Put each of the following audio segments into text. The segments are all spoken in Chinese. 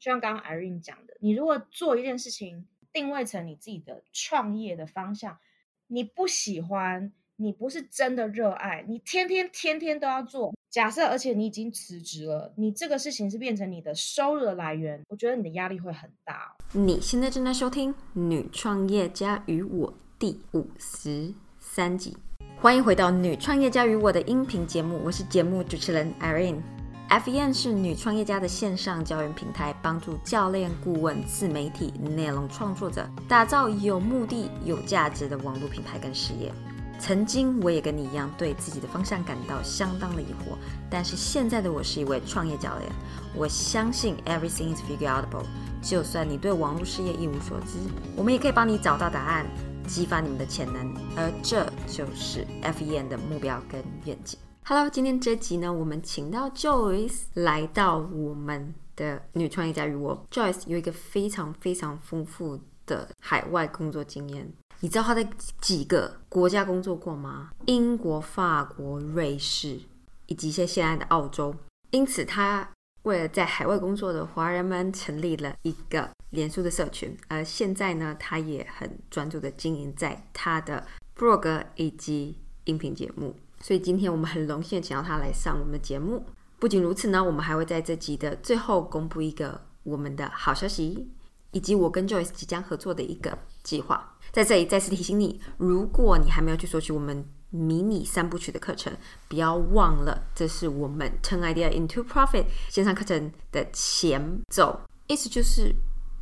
就像刚刚 Irene 讲的，你如果做一件事情，定位成你自己的创业的方向，你不喜欢，你不是真的热爱，你天天天天都要做。假设，而且你已经辞职了，你这个事情是变成你的收入的来源，我觉得你的压力会很大。你现在正在收听《女创业家与我》第五十三集，欢迎回到《女创业家与我》的音频节目，我是节目主持人 Irene。FEN 是女创业家的线上教育平台，帮助教练、顾问、自媒体、内容创作者打造有目的、有价值的网络品牌跟事业。曾经我也跟你一样，对自己的方向感到相当的疑惑，但是现在的我是一位创业教练。我相信 everything is figureoutable。就算你对网络事业一无所知，我们也可以帮你找到答案，激发你们的潜能。而这就是 FEN 的目标跟愿景。Hello，今天这集呢，我们请到 Joyce 来到我们的女创业家与我。Joyce 有一个非常非常丰富的海外工作经验。你知道他在几个国家工作过吗？英国、法国、瑞士，以及一些现在的澳洲。因此，他为了在海外工作的华人们成立了一个脸书的社群。而现在呢，他也很专注的经营在他的 blog 以及音频节目。所以今天我们很荣幸请到他来上我们的节目。不仅如此呢，我们还会在这集的最后公布一个我们的好消息，以及我跟 Joyce 即将合作的一个计划。在这里再次提醒你，如果你还没有去索取我们迷你三部曲的课程，不要忘了，这是我们 Turn Idea into Profit 线上课程的前奏。意思就是，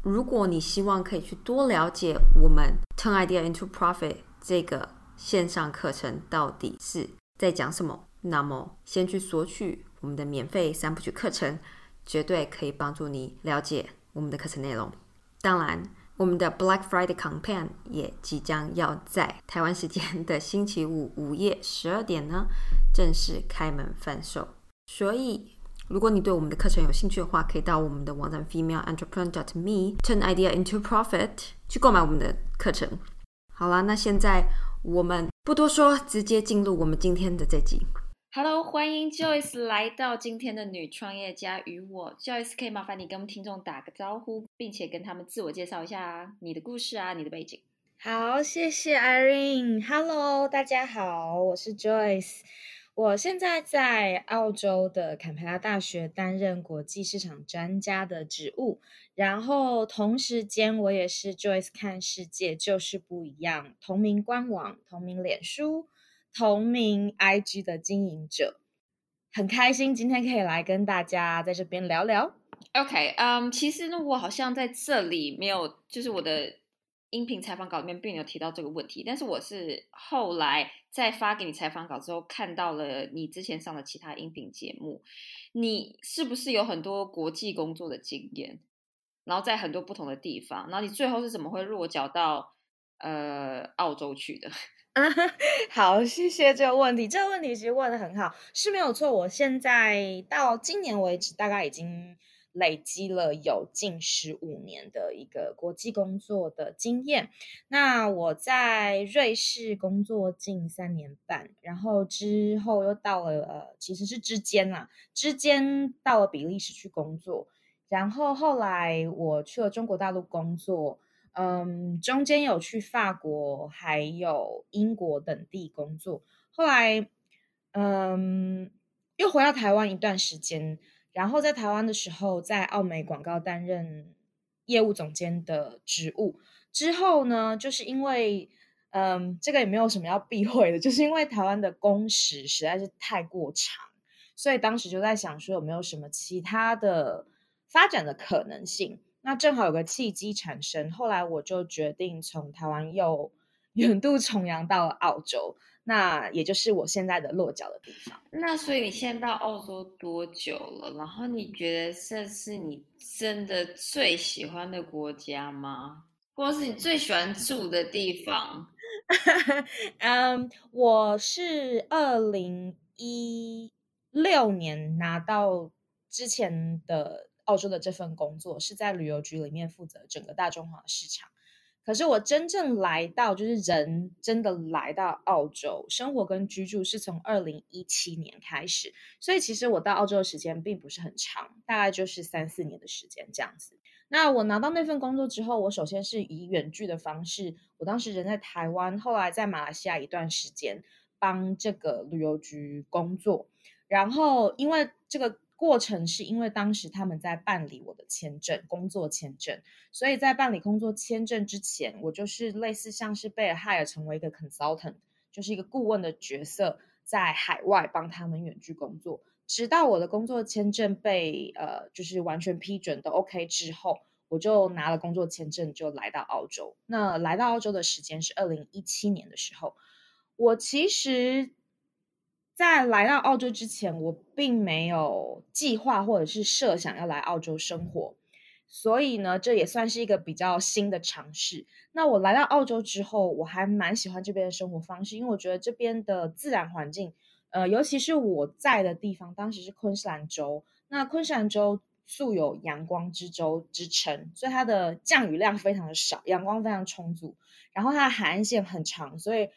如果你希望可以去多了解我们 Turn Idea into Profit 这个线上课程到底是在讲什么，那么先去索取我们的免费三部曲课程，绝对可以帮助你了解我们的课程内容。当然。我们的 Black Friday campaign 也即将要在台湾时间的星期五 午夜十二点呢正式开门贩售。所以，如果你对我们的课程有兴趣的话，可以到我们的网站 femaleentrepreneur.me turn idea into profit 去购买我们的课程。好啦，那现在我们不多说，直接进入我们今天的这集。Hello，欢迎 Joyce 来到今天的女创业家与我。Joyce，可以麻烦你跟我们听众打个招呼，并且跟他们自我介绍一下你的故事啊，你的背景。好，谢谢 Irene。Hello，大家好，我是 Joyce。我现在在澳洲的坎培拉大学担任国际市场专家的职务，然后同时间我也是 Joyce 看世界就是不一样同名官网、同名脸书。同名 IG 的经营者，很开心今天可以来跟大家在这边聊聊。OK，嗯，其实呢，我好像在这里没有，就是我的音频采访稿里面并没有提到这个问题，但是我是后来在发给你采访稿之后，看到了你之前上的其他音频节目，你是不是有很多国际工作的经验？然后在很多不同的地方，然后你最后是怎么会落脚到呃澳洲去的？啊 好，谢谢这个问题。这个问题其实问的很好，是没有错。我现在到今年为止，大概已经累积了有近十五年的一个国际工作的经验。那我在瑞士工作近三年半，然后之后又到了呃，其实是之间啦，之间到了比利时去工作，然后后来我去了中国大陆工作。嗯，中间有去法国，还有英国等地工作。后来，嗯，又回到台湾一段时间。然后在台湾的时候，在澳美广告担任业务总监的职务。之后呢，就是因为，嗯，这个也没有什么要避讳的，就是因为台湾的工时实在是太过长，所以当时就在想说，有没有什么其他的发展的可能性。那正好有个契机产生，后来我就决定从台湾又远渡重洋到了澳洲，那也就是我现在的落脚的地方。那所以你现在到澳洲多久了？然后你觉得这是你真的最喜欢的国家吗？或是你最喜欢住的地方？嗯，我是二零一六年拿到之前的。澳洲的这份工作是在旅游局里面负责整个大中华市场，可是我真正来到，就是人真的来到澳洲生活跟居住，是从二零一七年开始。所以其实我到澳洲的时间并不是很长，大概就是三四年的时间这样子。那我拿到那份工作之后，我首先是以远距的方式，我当时人在台湾，后来在马来西亚一段时间帮这个旅游局工作，然后因为这个。过程是因为当时他们在办理我的签证，工作签证，所以在办理工作签证之前，我就是类似像是被 hire 成为一个 consultant，就是一个顾问的角色，在海外帮他们远距工作，直到我的工作签证被呃就是完全批准都 OK 之后，我就拿了工作签证就来到澳洲。那来到澳洲的时间是二零一七年的时候，我其实。在来到澳洲之前，我并没有计划或者是设想要来澳洲生活，所以呢，这也算是一个比较新的尝试。那我来到澳洲之后，我还蛮喜欢这边的生活方式，因为我觉得这边的自然环境，呃，尤其是我在的地方，当时是昆士兰州。那昆士兰州素有“阳光之州”之称，所以它的降雨量非常的少，阳光非常充足，然后它的海岸线很长，所以。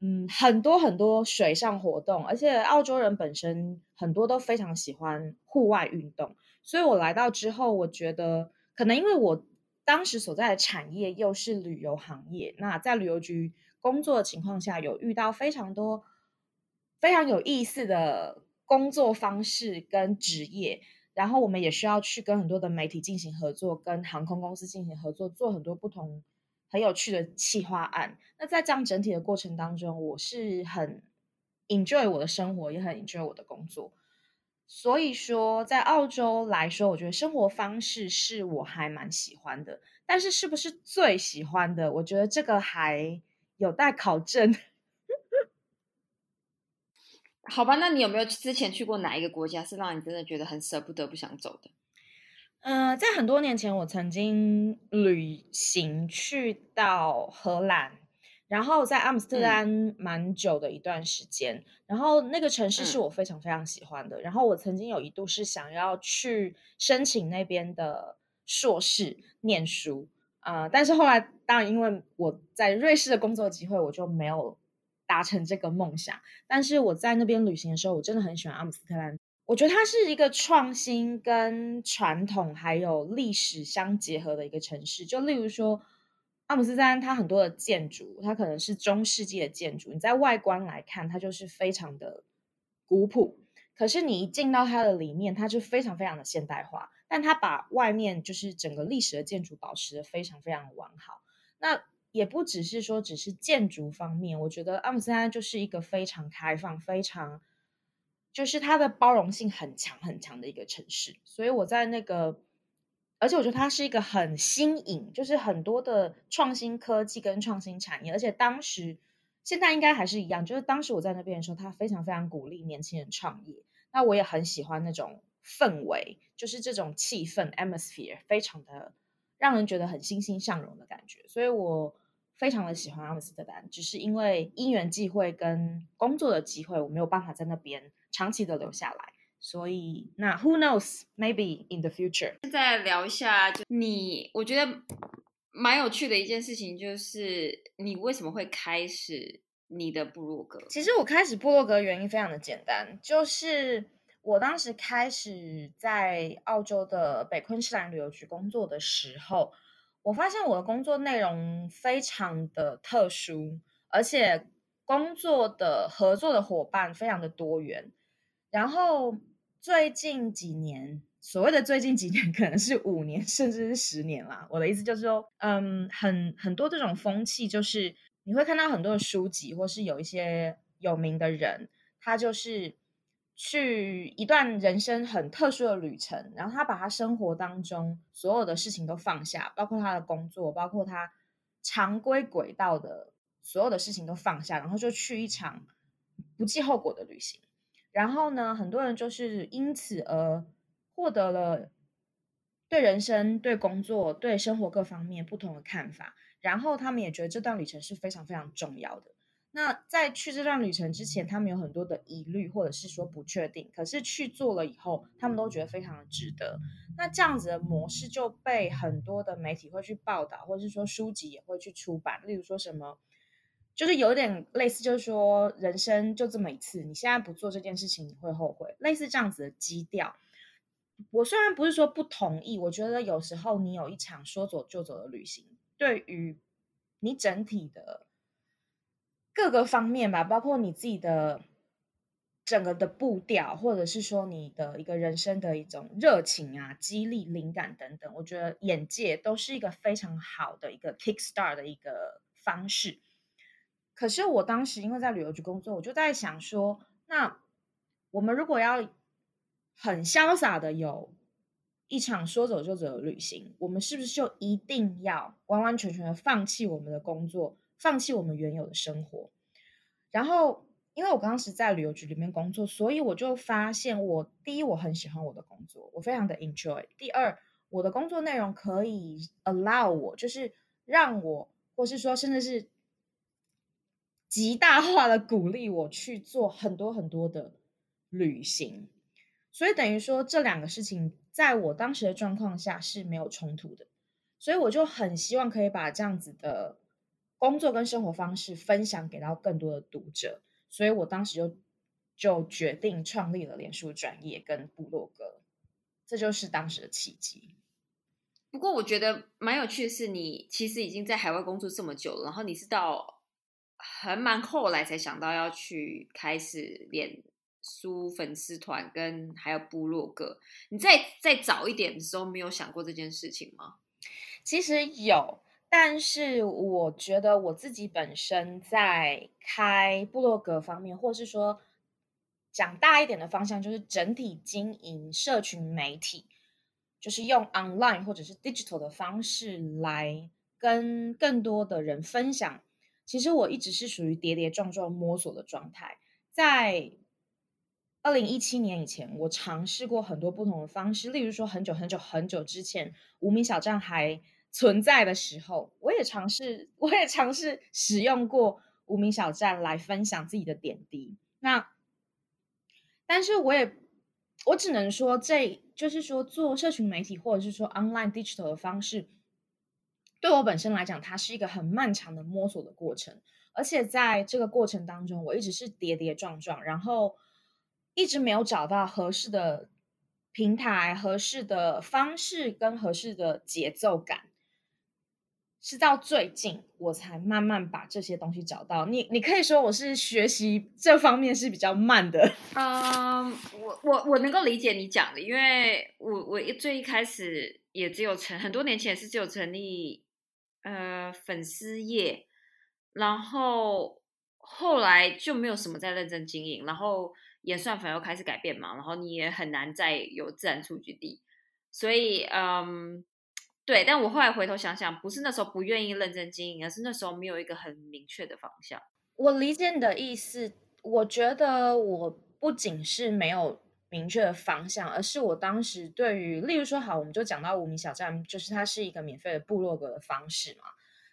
嗯，很多很多水上活动，而且澳洲人本身很多都非常喜欢户外运动，所以我来到之后，我觉得可能因为我当时所在的产业又是旅游行业，那在旅游局工作的情况下，有遇到非常多非常有意思的工作方式跟职业，然后我们也需要去跟很多的媒体进行合作，跟航空公司进行合作，做很多不同。很有趣的企划案。那在这样整体的过程当中，我是很 enjoy 我的生活，也很 enjoy 我的工作。所以说，在澳洲来说，我觉得生活方式是我还蛮喜欢的。但是，是不是最喜欢的？我觉得这个还有待考证。好吧，那你有没有之前去过哪一个国家，是让你真的觉得很舍不得、不想走的？嗯，在很多年前，我曾经旅行去到荷兰，然后在阿姆斯特丹蛮久的一段时间。然后那个城市是我非常非常喜欢的。然后我曾经有一度是想要去申请那边的硕士念书啊，但是后来当然因为我在瑞士的工作机会，我就没有达成这个梦想。但是我在那边旅行的时候，我真的很喜欢阿姆斯特丹。我觉得它是一个创新跟传统还有历史相结合的一个城市。就例如说，阿姆斯特丹，它很多的建筑，它可能是中世纪的建筑。你在外观来看，它就是非常的古朴。可是你一进到它的里面，它就非常非常的现代化。但它把外面就是整个历史的建筑保持的非常非常完好。那也不只是说只是建筑方面，我觉得阿姆斯特丹就是一个非常开放、非常。就是它的包容性很强很强的一个城市，所以我在那个，而且我觉得它是一个很新颖，就是很多的创新科技跟创新产业，而且当时现在应该还是一样，就是当时我在那边的时候，他非常非常鼓励年轻人创业，那我也很喜欢那种氛围，就是这种气氛 atmosphere 非常的让人觉得很欣欣向荣的感觉，所以我非常的喜欢阿姆斯特丹，只是因为因缘际会跟工作的机会，我没有办法在那边。长期的留下来，所以那 Who knows? Maybe in the future。现在聊一下，就你，我觉得蛮有趣的一件事情，就是你为什么会开始你的部落格？其实我开始部落格原因非常的简单，就是我当时开始在澳洲的北昆士兰旅游局工作的时候，我发现我的工作内容非常的特殊，而且工作的合作的伙伴非常的多元。然后最近几年，所谓的最近几年，可能是五年甚至是十年啦。我的意思就是说，嗯，很很多这种风气，就是你会看到很多的书籍，或是有一些有名的人，他就是去一段人生很特殊的旅程，然后他把他生活当中所有的事情都放下，包括他的工作，包括他常规轨道的所有的事情都放下，然后就去一场不计后果的旅行。然后呢，很多人就是因此而获得了对人生、对工作、对生活各方面不同的看法。然后他们也觉得这段旅程是非常非常重要的。那在去这段旅程之前，他们有很多的疑虑，或者是说不确定。可是去做了以后，他们都觉得非常的值得。那这样子的模式就被很多的媒体会去报道，或者是说书籍也会去出版。例如说什么，就是有点类似，就是说人生就这么一次，你现在不做这件事情，你会后悔。类似这样子的基调。我虽然不是说不同意，我觉得有时候你有一场说走就走的旅行，对于你整体的各个方面吧，包括你自己的整个的步调，或者是说你的一个人生的一种热情啊、激励、灵感等等，我觉得眼界都是一个非常好的一个 kick start 的一个方式。可是我当时因为在旅游局工作，我就在想说，那我们如果要很潇洒的有一场说走就走的旅行，我们是不是就一定要完完全全的放弃我们的工作，放弃我们原有的生活？然后，因为我当时在旅游局里面工作，所以我就发现，我第一我很喜欢我的工作，我非常的 enjoy。第二，我的工作内容可以 allow 我，就是让我，或是说，甚至是极大化的鼓励我去做很多很多的旅行。所以等于说，这两个事情在我当时的状况下是没有冲突的，所以我就很希望可以把这样子的工作跟生活方式分享给到更多的读者，所以我当时就就决定创立了脸书专业跟部落格，这就是当时的契机。不过我觉得蛮有趣的是，你其实已经在海外工作这么久了，然后你是到很蛮后来才想到要去开始练。书粉丝团跟还有部落格，你再再早一点的时候没有想过这件事情吗？其实有，但是我觉得我自己本身在开部落格方面，或是说讲大一点的方向，就是整体经营社群媒体，就是用 online 或者是 digital 的方式来跟更多的人分享。其实我一直是属于跌跌撞撞摸索的状态，在。二零一七年以前，我尝试过很多不同的方式，例如说很久很久很久之前，无名小站还存在的时候，我也尝试，我也尝试使用过无名小站来分享自己的点滴。那，但是我也，我只能说，这就是说做社群媒体或者是说 online digital 的方式，对我本身来讲，它是一个很漫长的摸索的过程，而且在这个过程当中，我一直是跌跌撞撞，然后。一直没有找到合适的平台、合适的方式跟合适的节奏感，是到最近我才慢慢把这些东西找到。你你可以说我是学习这方面是比较慢的。嗯，我我我能够理解你讲的，因为我我最一开始也只有成很多年前是只有成立呃粉丝页，然后后来就没有什么在认真经营，然后。演算法又开始改变嘛，然后你也很难再有自然数据地，所以嗯，对。但我后来回头想想，不是那时候不愿意认真经营，而是那时候没有一个很明确的方向。我理解你的意思，我觉得我不仅是没有明确的方向，而是我当时对于，例如说，好，我们就讲到无名小站，就是它是一个免费的部落格的方式嘛，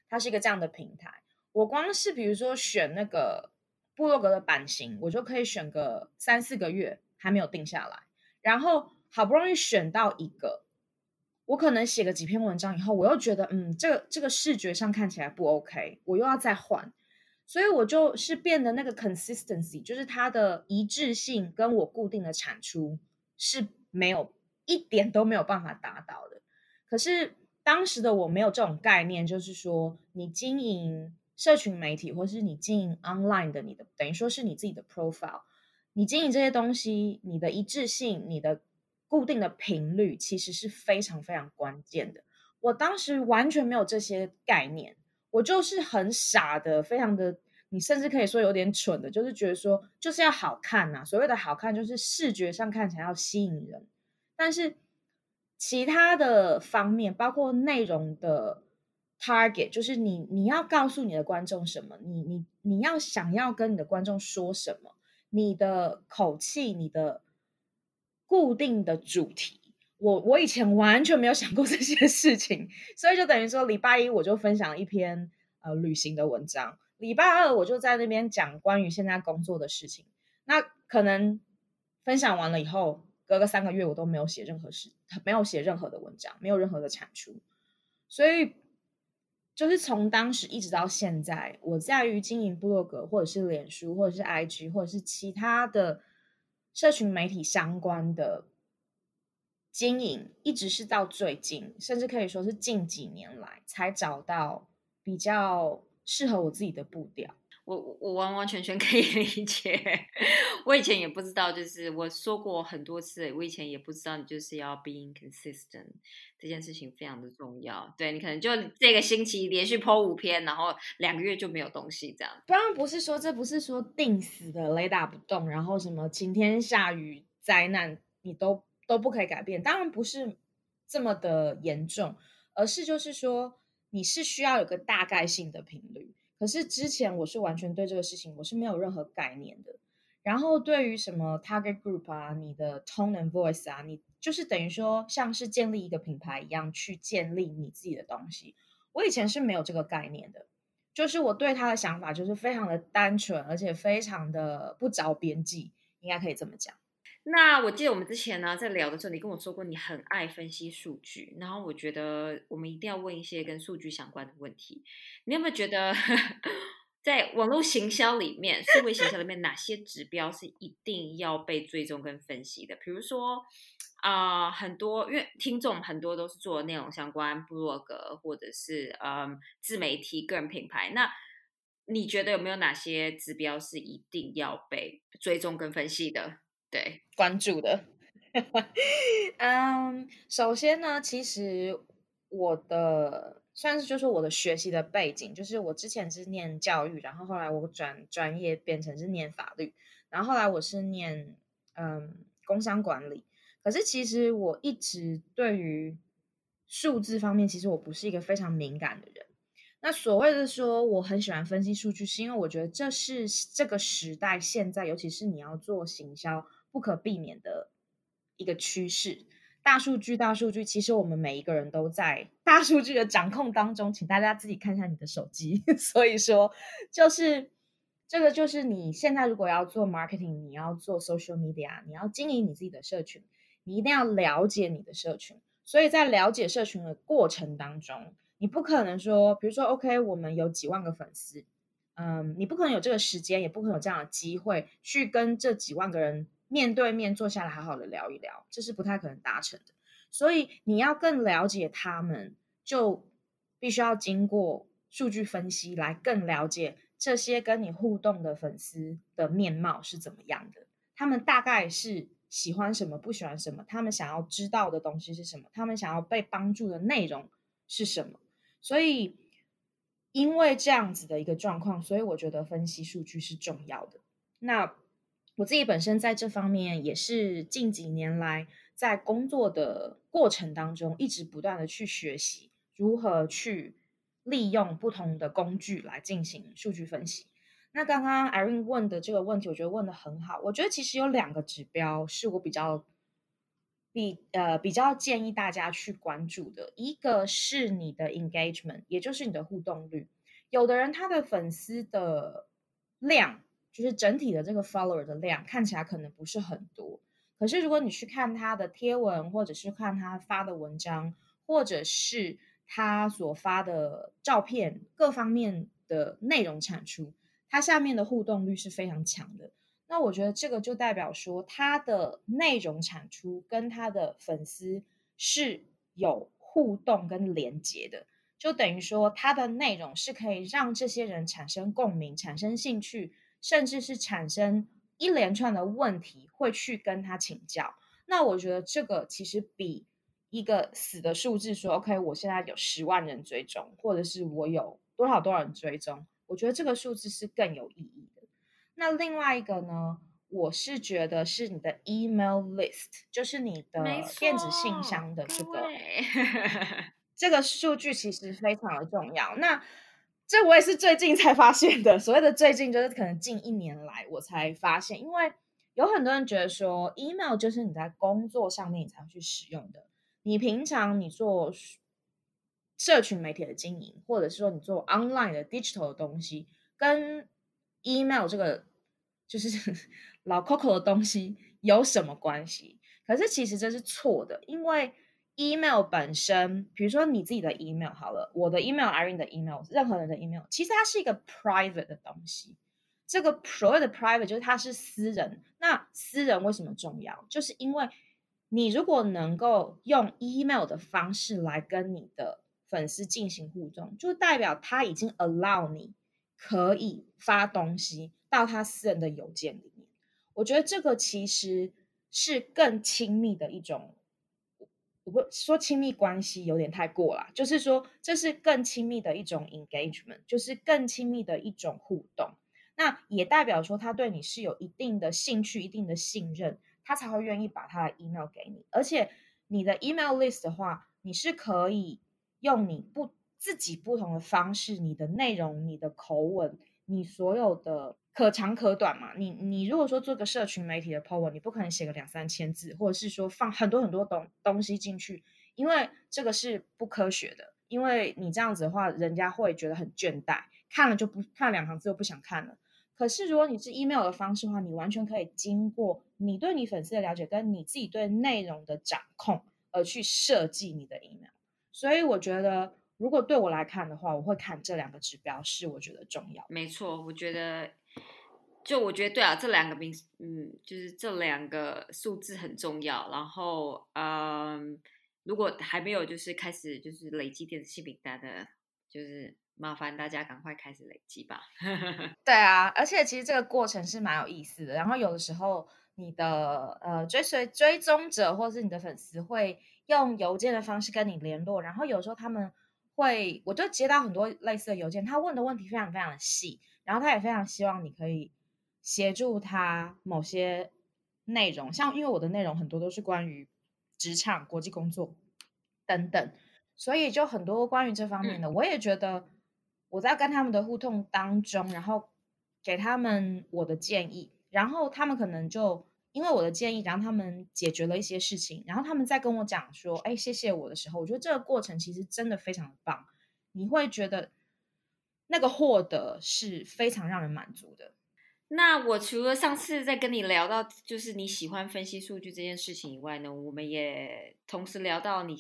它是一个这样的平台。我光是比如说选那个。部落格的版型，我就可以选个三四个月还没有定下来，然后好不容易选到一个，我可能写个几篇文章以后，我又觉得嗯，这个这个视觉上看起来不 OK，我又要再换，所以我就是变得那个 consistency，就是它的一致性跟我固定的产出是没有一点都没有办法达到的。可是当时的我没有这种概念，就是说你经营。社群媒体，或是你经营 online 的，你的等于说是你自己的 profile，你经营这些东西，你的一致性，你的固定的频率，其实是非常非常关键的。我当时完全没有这些概念，我就是很傻的，非常的，你甚至可以说有点蠢的，就是觉得说就是要好看呐。所谓的好看，就是视觉上看起来要吸引人，但是其他的方面，包括内容的。Target 就是你，你要告诉你的观众什么？你你你要想要跟你的观众说什么？你的口气，你的固定的主题，我我以前完全没有想过这些事情，所以就等于说礼拜一我就分享了一篇呃旅行的文章。礼拜二我就在那边讲关于现在工作的事情，那可能分享完了以后，隔个三个月我都没有写任何事，没有写任何的文章，没有任何的产出，所以就是从当时一直到现在，我在于经营部落格，或者是脸书，或者是 IG，或者是其他的社群媒体相关的经营，一直是到最近，甚至可以说是近几年来才找到比较适合我自己的步调。我我完完全全可以 理解，我以前也不知道，就是我说过很多次，我以前也不知道你就是要 being consistent 这件事情非常的重要。对你可能就这个星期连续 po 五篇，然后两个月就没有东西这样。当然不是说这不是说定死的雷打不动，然后什么晴天下雨灾难你都都不可以改变，当然不是这么的严重，而是就是说你是需要有个大概性的频率。可是之前我是完全对这个事情我是没有任何概念的，然后对于什么 target group 啊，你的 tone and voice 啊，你就是等于说像是建立一个品牌一样去建立你自己的东西，我以前是没有这个概念的，就是我对他的想法就是非常的单纯，而且非常的不着边际，应该可以这么讲。那我记得我们之前呢在聊的时候，你跟我说过你很爱分析数据，然后我觉得我们一定要问一些跟数据相关的问题。你有没有觉得 在网络行销里面、社会行销里面，哪些指标是一定要被追踪跟分析的？比如说啊，很多因为听众很多都是做内容相关，部落格或者是嗯自媒体、个人品牌，那你觉得有没有哪些指标是一定要被追踪跟分析的？对，关注的，嗯，首先呢，其实我的算是就是我的学习的背景，就是我之前是念教育，然后后来我转专业变成是念法律，然后后来我是念嗯工商管理，可是其实我一直对于数字方面，其实我不是一个非常敏感的人。那所谓的说我很喜欢分析数据，是因为我觉得这是这个时代现在，尤其是你要做行销。不可避免的一个趋势，大数据，大数据，其实我们每一个人都在大数据的掌控当中，请大家自己看一下你的手机。所以说，就是这个，就是你现在如果要做 marketing，你要做 social media，你要经营你自己的社群，你一定要了解你的社群。所以在了解社群的过程当中，你不可能说，比如说，OK，我们有几万个粉丝，嗯，你不可能有这个时间，也不可能有这样的机会去跟这几万个人。面对面坐下来好好的聊一聊，这是不太可能达成的。所以你要更了解他们，就必须要经过数据分析来更了解这些跟你互动的粉丝的面貌是怎么样的。他们大概是喜欢什么，不喜欢什么，他们想要知道的东西是什么，他们想要被帮助的内容是什么。所以，因为这样子的一个状况，所以我觉得分析数据是重要的。那。我自己本身在这方面也是近几年来在工作的过程当中，一直不断的去学习如何去利用不同的工具来进行数据分析。那刚刚 Irene 问的这个问题，我觉得问的很好。我觉得其实有两个指标是我比较比呃比较建议大家去关注的，一个是你的 engagement，也就是你的互动率。有的人他的粉丝的量。就是整体的这个 follower 的量看起来可能不是很多，可是如果你去看他的贴文，或者是看他发的文章，或者是他所发的照片，各方面的内容产出，它下面的互动率是非常强的。那我觉得这个就代表说，他的内容产出跟他的粉丝是有互动跟连接的，就等于说他的内容是可以让这些人产生共鸣、产生兴趣。甚至是产生一连串的问题，会去跟他请教。那我觉得这个其实比一个死的数字说 “OK”，我现在有十万人追踪，或者是我有多少多少人追踪，我觉得这个数字是更有意义的。那另外一个呢，我是觉得是你的 email list，就是你的电子信箱的这个 这个数据，其实非常的重要。那这我也是最近才发现的。所谓的最近，就是可能近一年来我才发现，因为有很多人觉得说，email 就是你在工作上面你才会去使用的。你平常你做社群媒体的经营，或者是说你做 online 的 digital 的东西，跟 email 这个就是 老 Coco 的东西有什么关系？可是其实这是错的，因为 email 本身，比如说你自己的 email 好了，我的 email，Irene 的 email，任何人的 email，其实它是一个 private 的东西。这个所谓的 private 就是它是私人。那私人为什么重要？就是因为你如果能够用 email 的方式来跟你的粉丝进行互动，就代表他已经 allow 你可以发东西到他私人的邮件里面。我觉得这个其实是更亲密的一种。我不说亲密关系有点太过了，就是说这是更亲密的一种 engagement，就是更亲密的一种互动。那也代表说他对你是有一定的兴趣、一定的信任，他才会愿意把他的 email 给你。而且你的 email list 的话，你是可以用你不自己不同的方式，你的内容、你的口吻、你所有的。可长可短嘛，你你如果说做个社群媒体的 po 文，你不可能写个两三千字，或者是说放很多很多东东西进去，因为这个是不科学的。因为你这样子的话，人家会觉得很倦怠，看了就不看两行字就不想看了。可是如果你是 email 的方式的话，你完全可以经过你对你粉丝的了解，跟你自己对内容的掌控，而去设计你的 email。所以我觉得，如果对我来看的话，我会看这两个指标是我觉得重要。没错，我觉得。就我觉得对啊，这两个名，嗯，就是这两个数字很重要。然后，嗯，如果还没有就是开始就是累积电子信名单的，就是麻烦大家赶快开始累积吧。对啊，而且其实这个过程是蛮有意思的。然后有的时候你的呃追随追踪者或是你的粉丝会用邮件的方式跟你联络，然后有时候他们会，我就接到很多类似的邮件，他问的问题非常非常的细，然后他也非常希望你可以。协助他某些内容，像因为我的内容很多都是关于职场、国际工作等等，所以就很多关于这方面的，我也觉得我在跟他们的互动当中，然后给他们我的建议，然后他们可能就因为我的建议，然后他们解决了一些事情，然后他们在跟我讲说：“哎，谢谢我的时候，我觉得这个过程其实真的非常的棒，你会觉得那个获得是非常让人满足的。”那我除了上次在跟你聊到就是你喜欢分析数据这件事情以外呢，我们也同时聊到你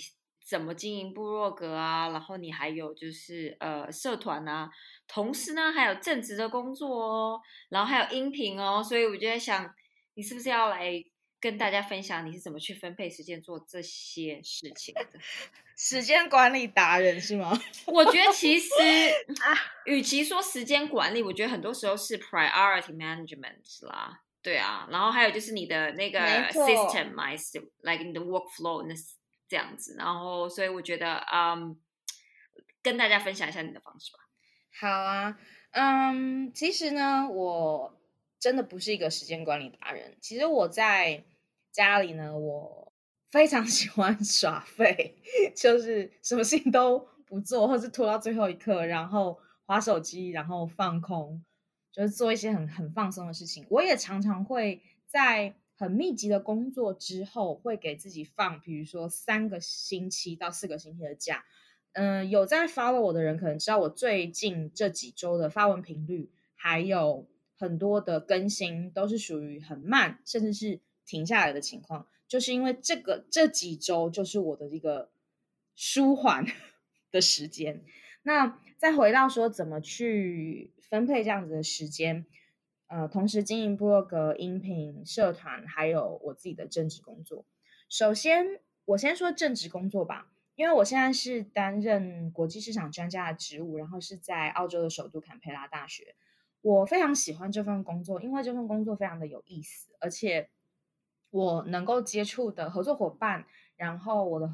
怎么经营部落格啊，然后你还有就是呃社团啊，同时呢还有正职的工作哦，然后还有音频哦，所以我就在想，你是不是要来？跟大家分享你是怎么去分配时间做这些事情的？时间管理达人是吗？我觉得其实啊，与其说时间管理，我觉得很多时候是 priority management 啦。对啊，然后还有就是你的那个 system m y like 你的 workflow 那这样子。然后，所以我觉得，嗯，跟大家分享一下你的方式吧。好啊，嗯，其实呢，我真的不是一个时间管理达人。其实我在家里呢，我非常 喜欢耍废，就是什么事情都不做，或是拖到最后一刻，然后划手机，然后放空，就是做一些很很放松的事情。我也常常会在很密集的工作之后，会给自己放，比如说三个星期到四个星期的假。嗯，有在 follow 我的人可能知道，我最近这几周的发文频率，还有很多的更新，都是属于很慢，甚至是。停下来的情况，就是因为这个这几周就是我的一个舒缓 的时间。那再回到说怎么去分配这样子的时间，呃，同时经营部落格、音频、社团，还有我自己的正职工作。首先，我先说正职工作吧，因为我现在是担任国际市场专家的职务，然后是在澳洲的首都坎培拉大学。我非常喜欢这份工作，因为这份工作非常的有意思，而且。我能够接触的合作伙伴，然后我的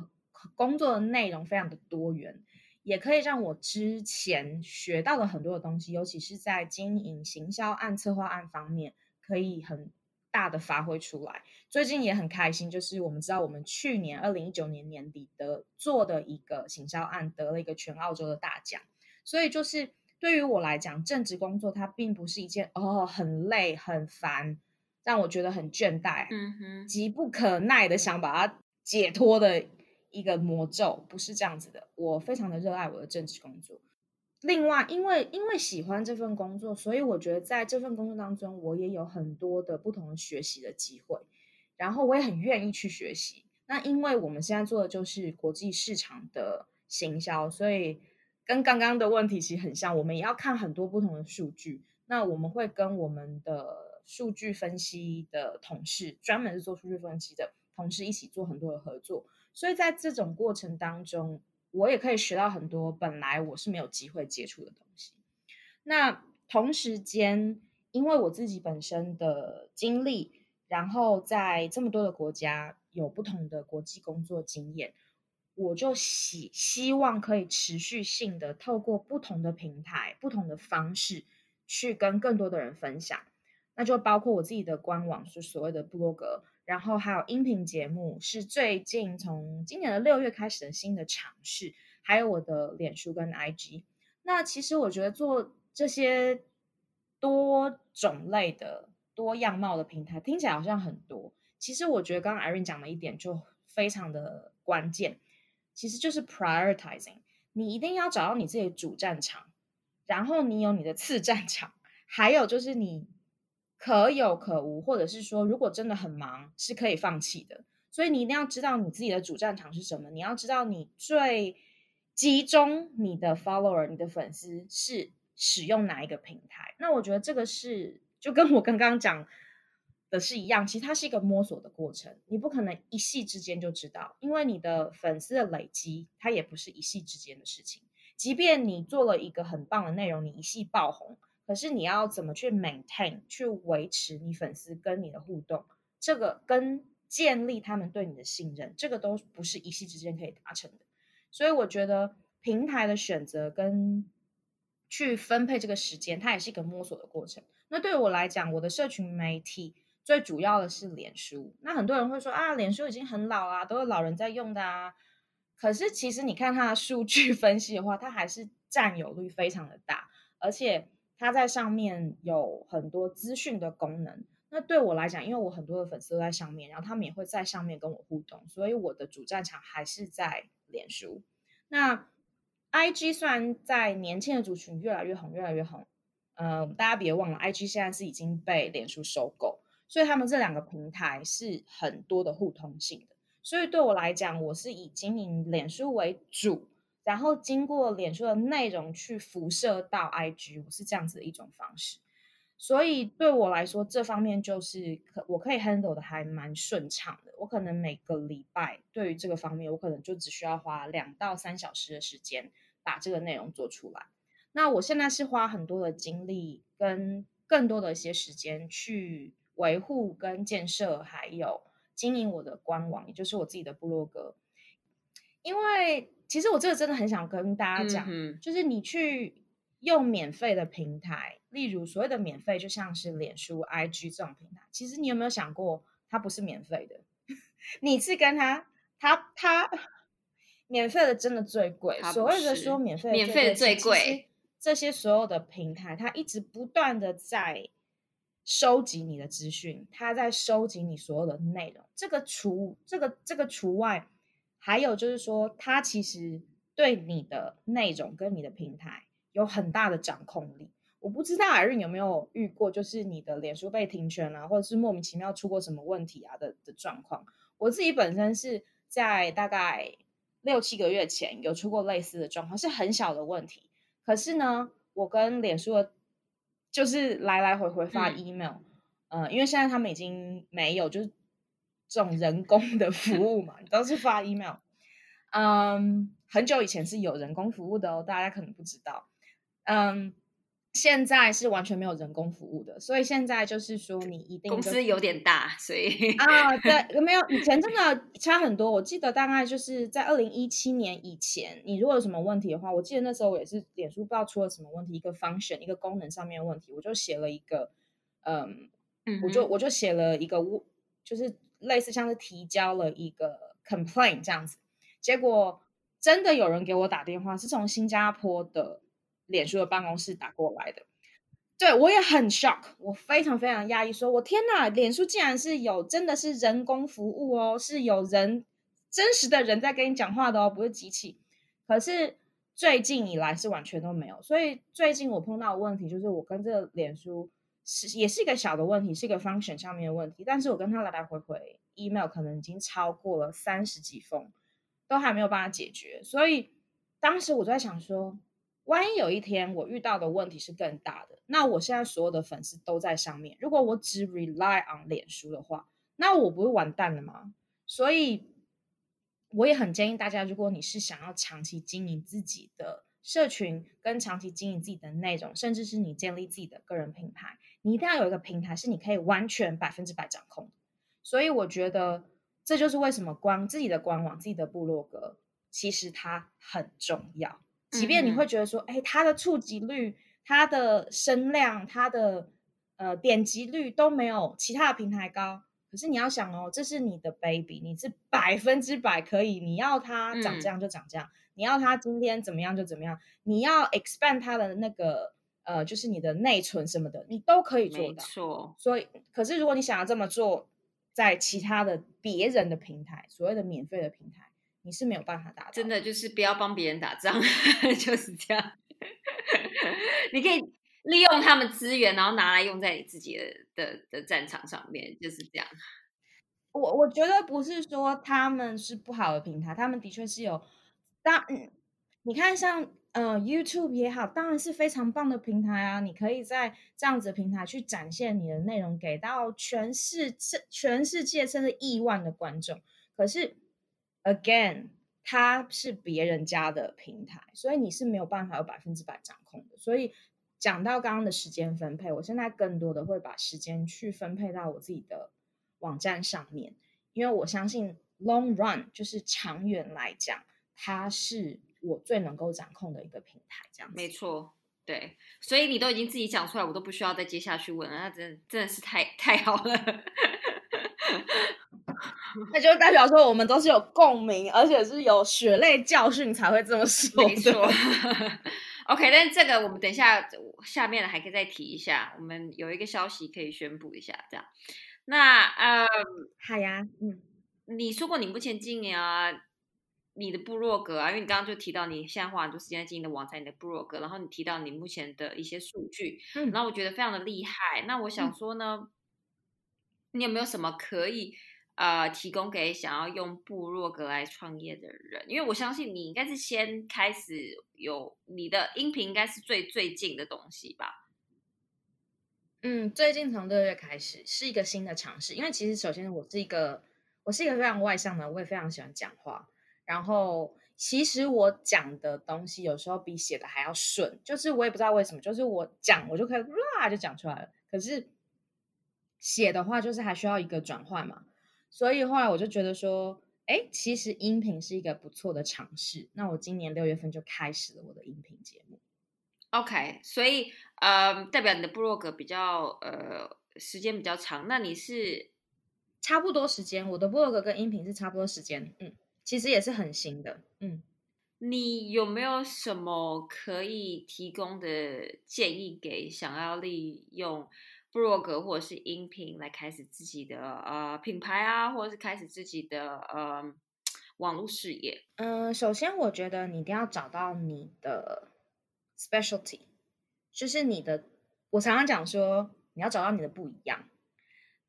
工作的内容非常的多元，也可以让我之前学到的很多的东西，尤其是在经营行销案、策划案方面，可以很大的发挥出来。最近也很开心，就是我们知道我们去年二零一九年年底的做的一个行销案得了一个全澳洲的大奖，所以就是对于我来讲，正职工作它并不是一件哦很累很烦。让我觉得很倦怠，嗯哼，急不可耐的想把它解脱的一个魔咒，不是这样子的。我非常的热爱我的政治工作，另外，因为因为喜欢这份工作，所以我觉得在这份工作当中，我也有很多的不同的学习的机会，然后我也很愿意去学习。那因为我们现在做的就是国际市场的行销，所以跟刚刚的问题其实很像，我们也要看很多不同的数据。那我们会跟我们的数据分析的同事，专门是做数据分析的同事一起做很多的合作，所以在这种过程当中。我也可以学到很多本来我是没有机会接触的东西。那同时间，因为我自己本身的经历，然后在这么多的国家有不同的国际工作经验，我就希希望可以持续性的透过不同的平台、不同的方式去跟更多的人分享。那就包括我自己的官网，是所谓的布洛格。然后还有音频节目，是最近从今年的六月开始的新的尝试，还有我的脸书跟 IG。那其实我觉得做这些多种类的多样貌的平台，听起来好像很多。其实我觉得刚刚 Irene 讲的一点就非常的关键，其实就是 prioritizing。你一定要找到你自己的主战场，然后你有你的次战场，还有就是你。可有可无，或者是说，如果真的很忙，是可以放弃的。所以你一定要知道你自己的主战场是什么，你要知道你最集中你的 follower、你的粉丝是使用哪一个平台。那我觉得这个是就跟我刚刚讲的是一样，其实它是一个摸索的过程，你不可能一夕之间就知道，因为你的粉丝的累积，它也不是一夕之间的事情。即便你做了一个很棒的内容，你一夕爆红。可是你要怎么去 maintain 去维持你粉丝跟你的互动，这个跟建立他们对你的信任，这个都不是一夕之间可以达成的。所以我觉得平台的选择跟去分配这个时间，它也是一个摸索的过程。那对我来讲，我的社群媒体最主要的是脸书。那很多人会说啊，脸书已经很老啦，都是老人在用的啊。可是其实你看它的数据分析的话，它还是占有率非常的大，而且。它在上面有很多资讯的功能。那对我来讲，因为我很多的粉丝都在上面，然后他们也会在上面跟我互动，所以我的主战场还是在脸书。那 IG 虽然在年轻的族群越来越红，越来越红，嗯，大家别忘了，IG 现在是已经被脸书收购，所以他们这两个平台是很多的互通性的。所以对我来讲，我是以经营脸书为主。然后经过脸书的内容去辐射到 IG，我是这样子的一种方式，所以对我来说，这方面就是可我可以 handle 的还蛮顺畅的。我可能每个礼拜对于这个方面，我可能就只需要花两到三小时的时间把这个内容做出来。那我现在是花很多的精力跟更多的一些时间去维护跟建设，还有经营我的官网，也就是我自己的部落格，因为。其实我这个真的很想跟大家讲，就是你去用免费的平台，例如所谓的免费，就像是脸书、IG 这种平台。其实你有没有想过，它不是免费的？你是跟他，他他免费的真的最贵。所谓的说免费，免费的最贵。这些所有的平台，它一直不断的在收集你的资讯，它在收集你所有的内容。这个除这个这个除外。还有就是说，他其实对你的内容跟你的平台有很大的掌控力。我不知道艾润有没有遇过，就是你的脸书被停权啊，或者是莫名其妙出过什么问题啊的的状况。我自己本身是在大概六七个月前有出过类似的状况，是很小的问题。可是呢，我跟脸书的就是来来回回发 email，嗯，因为现在他们已经没有就是。这种人工的服务嘛，都是发 email。嗯，很久以前是有人工服务的哦，大家可能不知道。嗯，现在是完全没有人工服务的，所以现在就是说你一定公司有点大，所以啊，对，没有以前真的差很多。我记得大概就是在二零一七年以前，你如果有什么问题的话，我记得那时候我也是脸书不知道出了什么问题，一个 function 一个功能上面问题，我就写了一个，嗯，我就我就写了一个，就是。类似像是提交了一个 complaint 这样子，结果真的有人给我打电话，是从新加坡的脸书的办公室打过来的。对我也很 shock，我非常非常压抑，说我天哪，脸书竟然是有真的是人工服务哦，是有人真实的人在跟你讲话的哦，不是机器。可是最近以来是完全都没有。所以最近我碰到的问题就是，我跟这个脸书是也是一个小的问题，是一个 function 上面的问题，但是我跟他来来回回 email 可能已经超过了三十几封，都还没有办法解决。所以当时我就在想说。万一有一天我遇到的问题是更大的，那我现在所有的粉丝都在上面。如果我只 rely on 脸书的话，那我不会完蛋了吗？所以我也很建议大家，如果你是想要长期经营自己的社群，跟长期经营自己的内容，甚至是你建立自己的个人品牌，你一定要有一个平台是你可以完全百分之百掌控。所以我觉得这就是为什么光自己的官网、自己的部落格，其实它很重要。即便你会觉得说，哎，它的触及率、它的声量、它的呃点击率都没有其他的平台高，可是你要想哦，这是你的 baby，你是百分之百可以，你要它长这样就长这样，你要它今天怎么样就怎么样，你要 expand 它的那个呃，就是你的内存什么的，你都可以做到。没错。所以，可是如果你想要这么做，在其他的别人的平台，所谓的免费的平台。你是没有办法打，真的就是不要帮别人打仗，就是这样。你可以利用他们资源，然后拿来用在你自己的的的战场上面，就是这样。我我觉得不是说他们是不好的平台，他们的确是有。当嗯，你看像呃 YouTube 也好，当然是非常棒的平台啊。你可以在这样子的平台去展现你的内容，给到全世界全世界甚至亿万的观众。可是。Again，它是别人家的平台，所以你是没有办法有百分之百掌控的。所以讲到刚刚的时间分配，我现在更多的会把时间去分配到我自己的网站上面，因为我相信 long run 就是长远来讲，它是我最能够掌控的一个平台。这样没错，对。所以你都已经自己讲出来，我都不需要再接下去问了。那真真的是太太好了。那就代表说，我们都是有共鸣，而且是有血泪教训才会这么说。没 错。OK，但这个我们等一下下面还可以再提一下。我们有一个消息可以宣布一下，这样。那呃，好呀。嗯，你说过你目前经营啊，你的部落格啊，因为你刚刚就提到你现在花很多时间经营的网站，你的部落格，然后你提到你目前的一些数据，嗯，然后我觉得非常的厉害。那我想说呢，你有没有什么可以？呃，提供给想要用部落格来创业的人，因为我相信你应该是先开始有你的音频，应该是最最近的东西吧？嗯，最近从六月开始是一个新的尝试，因为其实首先我是一个我是一个非常外向的，我也非常喜欢讲话，然后其实我讲的东西有时候比写的还要顺，就是我也不知道为什么，就是我讲我就可以啦就讲出来了，可是写的话就是还需要一个转换嘛。所以后来我就觉得说，哎，其实音频是一个不错的尝试。那我今年六月份就开始了我的音频节目。OK，所以呃，代表你的部落格比较呃时间比较长。那你是差不多时间，我的部落格跟音频是差不多时间。嗯，其实也是很新的。嗯，你有没有什么可以提供的建议给想要利用？布洛格或者是音频来开始自己的呃品牌啊，或者是开始自己的呃网络事业。嗯，首先我觉得你一定要找到你的 specialty，就是你的。我常常讲说，你要找到你的不一样，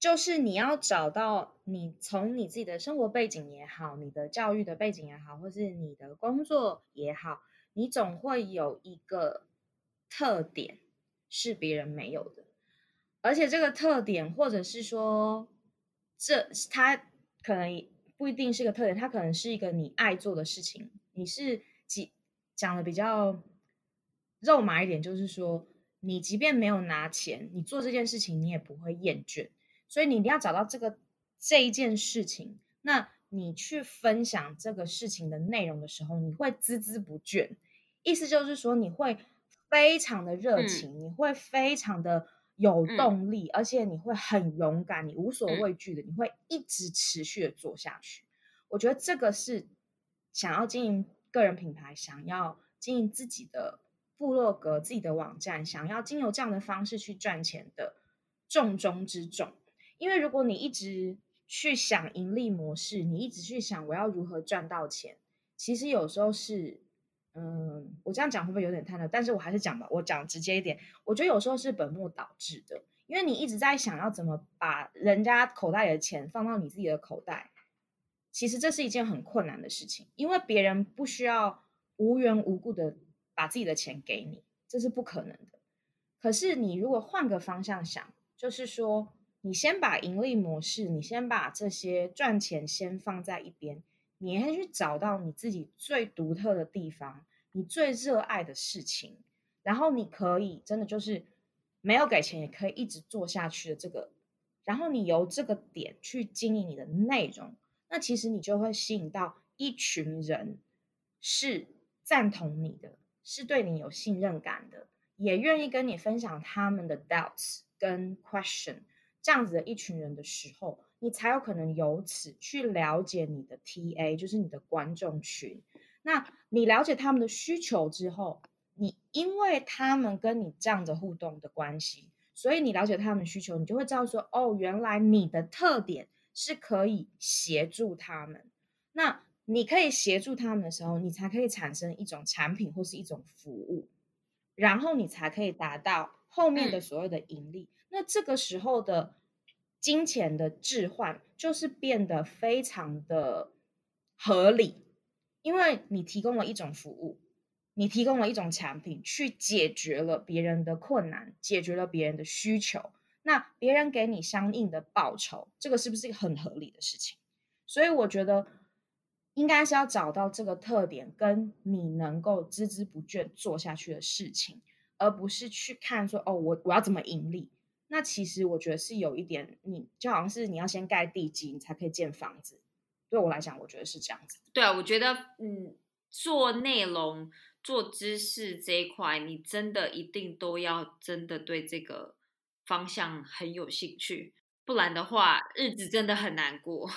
就是你要找到你从你自己的生活背景也好，你的教育的背景也好，或是你的工作也好，你总会有一个特点是别人没有的。而且这个特点，或者是说，这它可能不一定是个特点，它可能是一个你爱做的事情。你是几讲的比较肉麻一点，就是说，你即便没有拿钱，你做这件事情你也不会厌倦。所以你一定要找到这个这一件事情，那你去分享这个事情的内容的时候，你会孜孜不倦。意思就是说，你会非常的热情，你会非常的。有动力，而且你会很勇敢，你无所畏惧的，你会一直持续的做下去。我觉得这个是想要经营个人品牌，想要经营自己的部落格、自己的网站，想要经由这样的方式去赚钱的重中之重。因为如果你一直去想盈利模式，你一直去想我要如何赚到钱，其实有时候是嗯，我这样讲会不会有点太呢？但是我还是讲吧，我讲直接一点，我觉得有时候是本末倒置的，因为你一直在想要怎么把人家口袋里的钱放到你自己的口袋，其实这是一件很困难的事情，因为别人不需要无缘无故的把自己的钱给你，这是不可能的。可是你如果换个方向想，就是说，你先把盈利模式，你先把这些赚钱先放在一边，你先去找到你自己最独特的地方，你最热爱的事情，然后你可以真的就是没有给钱也可以一直做下去的这个，然后你由这个点去经营你的内容。那其实你就会吸引到一群人，是赞同你的，是对你有信任感的，也愿意跟你分享他们的 doubts 跟 question，这样子的一群人的时候，你才有可能由此去了解你的 TA，就是你的观众群。那你了解他们的需求之后，你因为他们跟你这样的互动的关系，所以你了解他们需求，你就会知道说，哦，原来你的特点。是可以协助他们，那你可以协助他们的时候，你才可以产生一种产品或是一种服务，然后你才可以达到后面的所有的盈利。那这个时候的金钱的置换就是变得非常的合理，因为你提供了一种服务，你提供了一种产品，去解决了别人的困难，解决了别人的需求。那别人给你相应的报酬，这个是不是一个很合理的事情？所以我觉得应该是要找到这个特点，跟你能够孜孜不倦做下去的事情，而不是去看说哦，我我要怎么盈利？那其实我觉得是有一点，你就好像是你要先盖地基，你才可以建房子。对我来讲，我觉得是这样子。对啊，我觉得嗯，做内容、做知识这一块，你真的一定都要真的对这个。方向很有兴趣，不然的话日子真的很难过。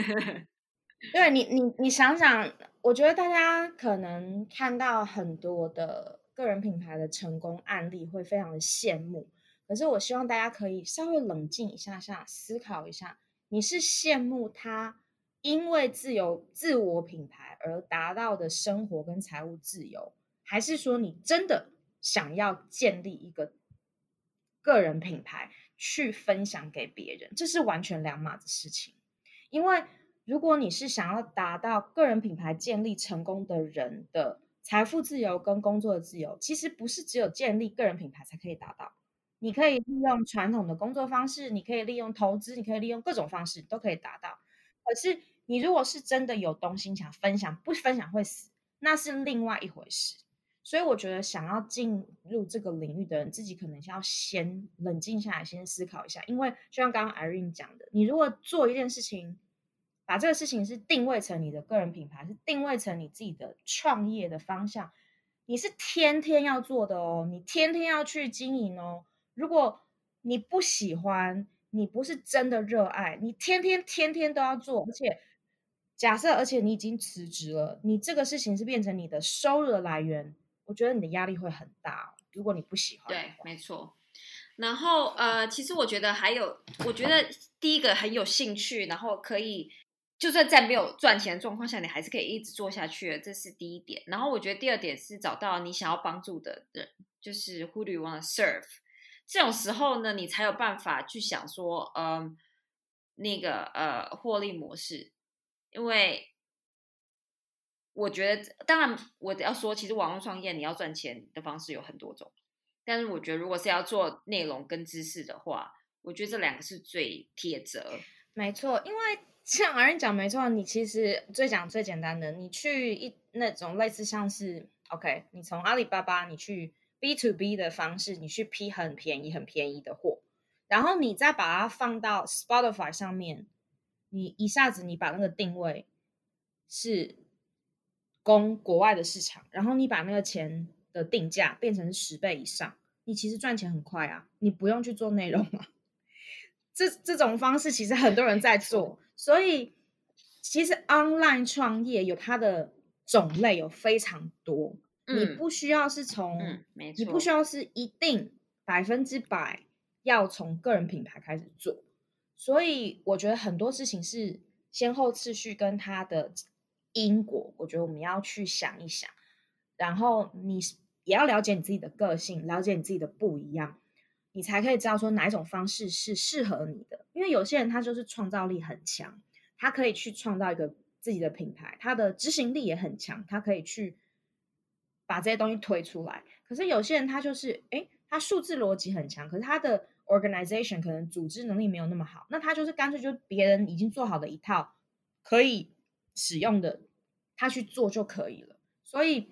对你，你你想想，我觉得大家可能看到很多的个人品牌的成功案例，会非常的羡慕。可是我希望大家可以稍微冷静一下下，思考一下，你是羡慕他因为自由自我品牌而达到的生活跟财务自由，还是说你真的想要建立一个？个人品牌去分享给别人，这是完全两码子事情。因为如果你是想要达到个人品牌建立成功的人的财富自由跟工作的自由，其实不是只有建立个人品牌才可以达到。你可以利用传统的工作方式，你可以利用投资，你可以利用各种方式都可以达到。可是你如果是真的有东西想分享，不分享会死，那是另外一回事。所以我觉得，想要进入这个领域的人，自己可能要先冷静下来，先思考一下。因为就像刚刚 Irene 讲的，你如果做一件事情，把这个事情是定位成你的个人品牌，是定位成你自己的创业的方向，你是天天要做的哦，你天天要去经营哦。如果你不喜欢，你不是真的热爱，你天天天天都要做，而且假设，而且你已经辞职了，你这个事情是变成你的收入的来源。我觉得你的压力会很大，如果你不喜欢。对，没错。然后呃，其实我觉得还有，我觉得第一个很有兴趣，然后可以就算在没有赚钱的状况下，你还是可以一直做下去，这是第一点。然后我觉得第二点是找到你想要帮助的人，就是 Who do you want to serve？这种时候呢，你才有办法去想说，嗯，那个呃获利模式，因为。我觉得，当然，我要说，其实网络创业你要赚钱的方式有很多种，但是我觉得，如果是要做内容跟知识的话，我觉得这两个是最贴折。没错，因为像阿人讲没错，你其实最讲最简单的，你去一那种类似像是 OK，你从阿里巴巴你去 B to B 的方式，你去批很便宜很便宜的货，然后你再把它放到 Spotify 上面，你一下子你把那个定位是。供国外的市场，然后你把那个钱的定价变成十倍以上，你其实赚钱很快啊，你不用去做内容啊。这这种方式其实很多人在做，所以其实 online 创业有它的种类有非常多，你不需要是从，你不需要是一定百分之百要从个人品牌开始做，所以我觉得很多事情是先后次序跟它的。因果，我觉得我们要去想一想。然后你也要了解你自己的个性，了解你自己的不一样，你才可以知道说哪一种方式是适合你的。因为有些人他就是创造力很强，他可以去创造一个自己的品牌，他的执行力也很强，他可以去把这些东西推出来。可是有些人他就是，哎，他数字逻辑很强，可是他的 organization 可能组织能力没有那么好，那他就是干脆就别人已经做好的一套可以使用的，他去做就可以了。所以。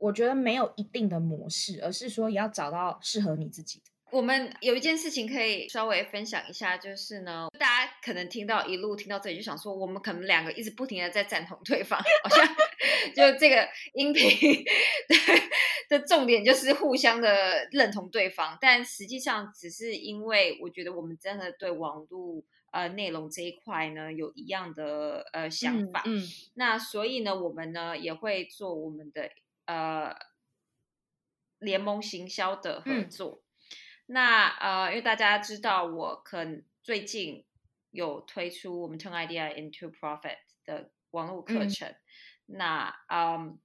我觉得没有一定的模式，而是说也要找到适合你自己的。我们有一件事情可以稍微分享一下，就是呢，大家可能听到一路听到这里就想说，我们可能两个一直不停的在赞同对方，好像就这个音频的重点就是互相的认同对方，但实际上只是因为我觉得我们真的对网络呃内容这一块呢有一样的呃想法，嗯，那所以呢，我们呢也会做我们的。呃，联盟行销的合作，那呃，因为大家知道我可能最近有推出我们 Turn Idea into Profit 的网络课程，那嗯，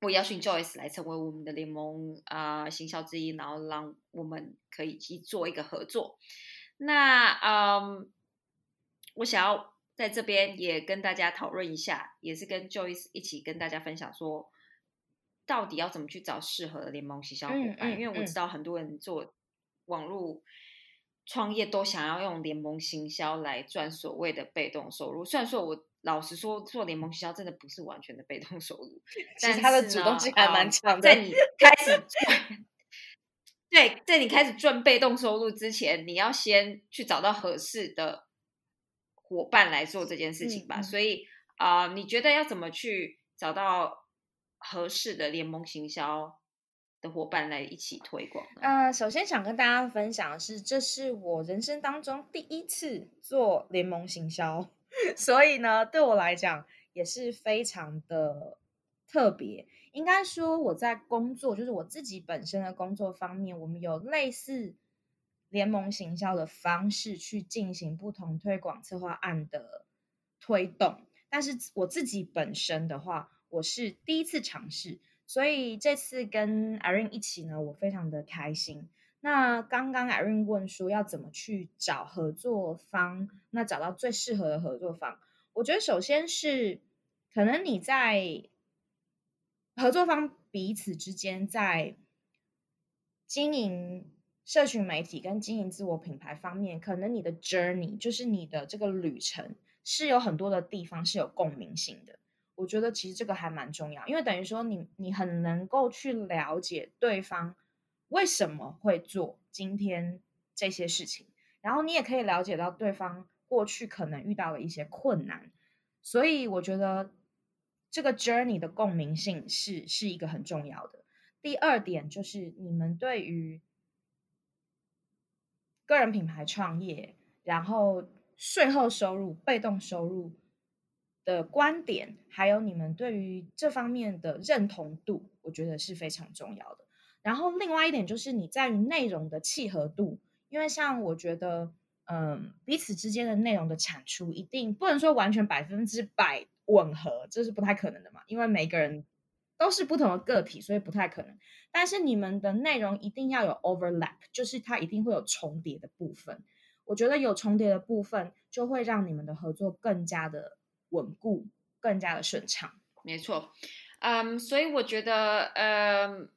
我邀请 Joyce 来成为我们的联盟啊行销之一，然后让我们可以去做一个合作。那嗯，我想要在这边也跟大家讨论一下，也是跟 Joyce 一起跟大家分享说。到底要怎么去找适合的联盟行销伙伴？因为我知道很多人做网络创业都想要用联盟行销来赚所谓的被动收入。虽然说我老实说，做联盟行销真的不是完全的被动收入，但是它的主动性还蛮强的。在你开始对，在你开始赚被动收入之前，你要先去找到合适的伙伴来做这件事情吧。所以啊，你觉得要怎么去找到？合适的联盟行销的伙伴来一起推广。呃，首先想跟大家分享的是，这是我人生当中第一次做联盟行销，所以呢，对我来讲也是非常的特别。应该说，我在工作，就是我自己本身的工作方面，我们有类似联盟行销的方式去进行不同推广策划案的推动。但是我自己本身的话，我是第一次尝试，所以这次跟 Irene 一起呢，我非常的开心。那刚刚 Irene 问说要怎么去找合作方，那找到最适合的合作方，我觉得首先是可能你在合作方彼此之间在经营社群媒体跟经营自我品牌方面，可能你的 journey 就是你的这个旅程是有很多的地方是有共鸣性的。我觉得其实这个还蛮重要，因为等于说你你很能够去了解对方为什么会做今天这些事情，然后你也可以了解到对方过去可能遇到了一些困难，所以我觉得这个 journey 的共鸣性是是一个很重要的。第二点就是你们对于个人品牌创业，然后税后收入、被动收入。的观点，还有你们对于这方面的认同度，我觉得是非常重要的。然后另外一点就是你在于内容的契合度，因为像我觉得，嗯，彼此之间的内容的产出一定不能说完全百分之百吻合，这是不太可能的嘛，因为每个人都是不同的个体，所以不太可能。但是你们的内容一定要有 overlap，就是它一定会有重叠的部分。我觉得有重叠的部分，就会让你们的合作更加的。稳固更加的顺畅，没错，嗯，所以我觉得，呃，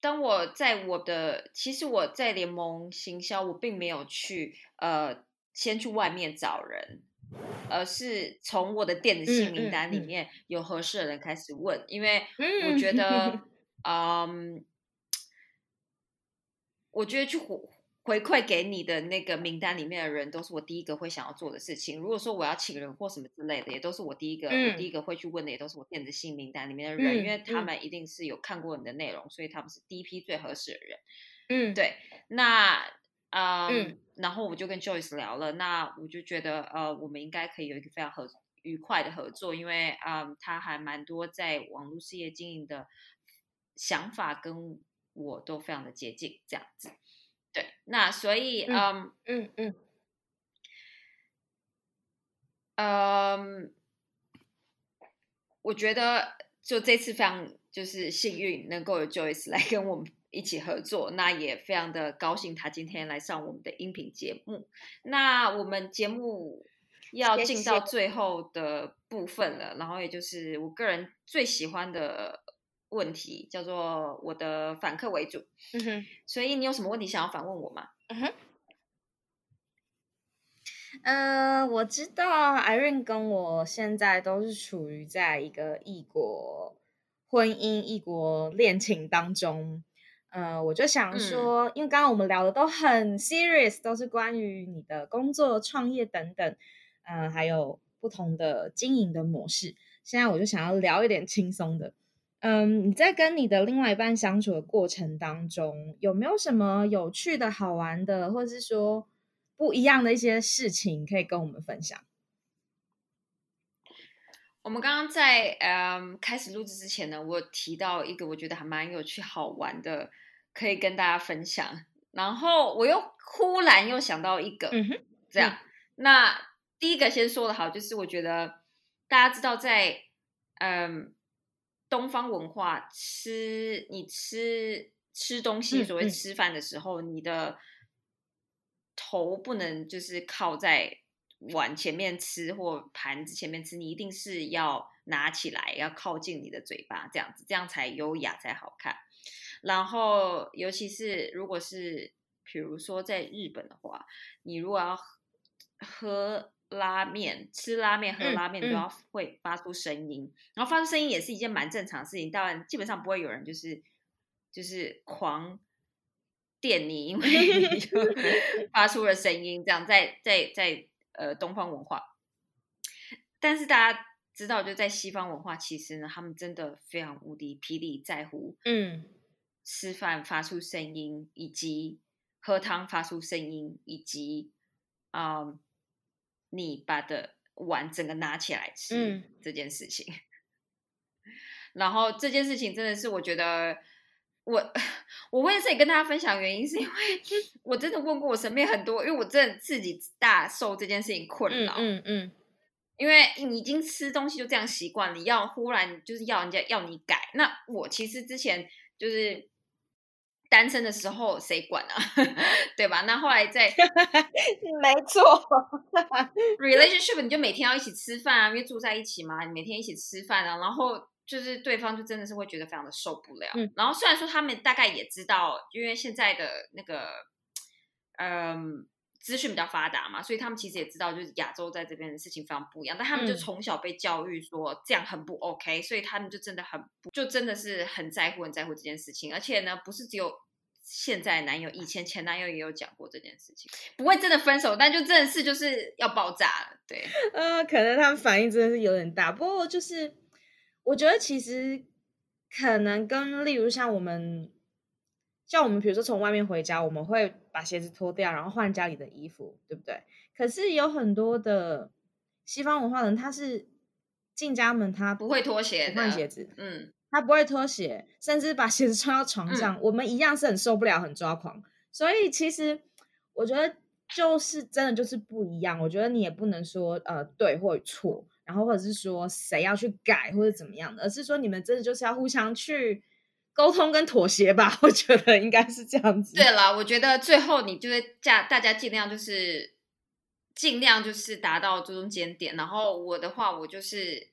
当我在我的，其实我在联盟行销，我并没有去，呃，先去外面找人，而是从我的电子信名单里面有合适的人开始问，因为我觉得，嗯，我觉得去火。回馈给你的那个名单里面的人，都是我第一个会想要做的事情。如果说我要请人或什么之类的，也都是我第一个，我第一个会去问的，也都是我电子信名单里面的人，因为他们一定是有看过你的内容，所以他们是第一批最合适的人。嗯，对。那嗯，然后我就跟 Joyce 聊了，那我就觉得呃，我们应该可以有一个非常合愉快的合作，因为嗯，他还蛮多在网络事业经营的想法，跟我都非常的接近，这样子。对，那所以，嗯嗯嗯，嗯，我觉得就这次非常就是幸运能够有 Joyce 来跟我们一起合作，那也非常的高兴他今天来上我们的音频节目。那我们节目要进到最后的部分了，然后也就是我个人最喜欢的问题，叫做我的反客为主。嗯哼，所以你有什么问题想要反问我吗？嗯哼。呃，我知道 Irene 跟我现在都是处于在一个异国婚姻、异国恋情当中。呃，我就想说，因为刚刚我们聊的都很 serious，都是关于你的工作、创业等等，呃，还有不同的经营的模式。现在我就想要聊一点轻松的。嗯，你在跟你的另外一半相处的过程当中，有没有什么有趣的好玩的，或者是说？不一样的一些事情可以跟我们分享。我们刚刚在嗯开始录制之前呢，我提到一个我觉得还蛮有趣好玩的，可以跟大家分享。然后我又忽然又想到一个，嗯哼，这样。那第一个先说的好，就是我觉得大家知道在嗯东方文化吃你吃吃东西，所谓吃饭的时候，你的。头不能就是靠在碗前面吃或盘子前面吃，你一定是要拿起来，要靠近你的嘴巴，这样子，这样才优雅才好看。然后，尤其是如果是比如说在日本的话，你如果要喝拉面、吃拉面、喝拉面，都要会发出声音。然后发出声音也是一件蛮正常的事情，当然基本上不会有人就是就是狂。电你，因为你就 发出了声音，这样在在在呃东方文化，但是大家知道，就在西方文化，其实呢，他们真的非常无敌霹雳在乎，嗯，吃饭发出声音，以及喝汤发出声音，以及啊，你把的碗整个拿起来吃这件事情，然后这件事情真的是我觉得。我我会在这里跟大家分享原因，是因为 我真的问过我身边很多，因为我真的自己大受这件事情困扰。嗯嗯，因为你已经吃东西就这样习惯，你要忽然就是要人家要你改。那我其实之前就是单身的时候，谁管啊？对吧？那后来在 没错，relationship 你就每天要一起吃饭啊，因为住在一起嘛，你每天一起吃饭啊，然后。就是对方就真的是会觉得非常的受不了，嗯，然后虽然说他们大概也知道，因为现在的那个，嗯，资讯比较发达嘛，所以他们其实也知道，就是亚洲在这边的事情非常不一样，但他们就从小被教育说这样很不 OK，所以他们就真的很就真的是很在乎很在乎这件事情，而且呢，不是只有现在男友，以前前男友也有讲过这件事情，不会真的分手，但就真的是就是要爆炸了，对，呃，可能他们反应真的是有点大，不过就是。我觉得其实可能跟例如像我们，像我们比如说从外面回家，我们会把鞋子脱掉，然后换家里的衣服，对不对？可是有很多的西方文化人，他是进家门他不会脱鞋、换鞋子，嗯，他不会脱鞋，甚至把鞋子穿到床上。我们一样是很受不了、很抓狂。所以其实我觉得就是真的就是不一样。我觉得你也不能说呃对或错。然后或者是说谁要去改或者怎么样的，而是说你们真的就是要互相去沟通跟妥协吧？我觉得应该是这样子。对了，我觉得最后你就是价大家尽量就是尽量就是达到中间点。然后我的话，我就是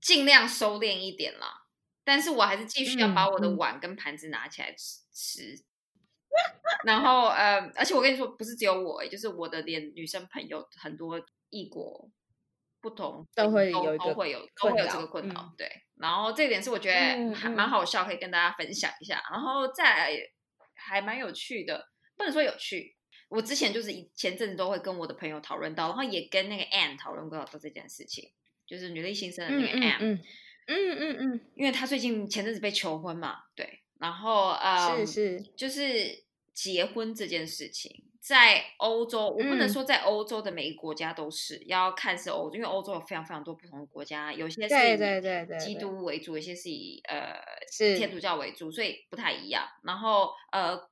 尽量收敛一点啦，但是我还是继续要把我的碗跟盘子拿起来吃吃。然后呃，而且我跟你说，不是只有我，就是我的连女生朋友很多异国。不同都会有都会有都会有这个困扰，对。然后这点是我觉得还蛮好笑，可以跟大家分享一下。然后再还蛮有趣的，不能说有趣。我之前就是前阵子都会跟我的朋友讨论到，然后也跟那个 Anne 讨论过到这件事情，就是女力新生的那个 Anne，嗯嗯嗯嗯，因为她最近前阵子被求婚嘛，对。然后呃，是是，就是结婚这件事情。在欧洲，我不能说在欧洲的每一个国家都是要看是欧，因为欧洲有非常非常多不同的国家，有些是以基督为主，有些是以呃天主教为主，所以不太一样。然后呃，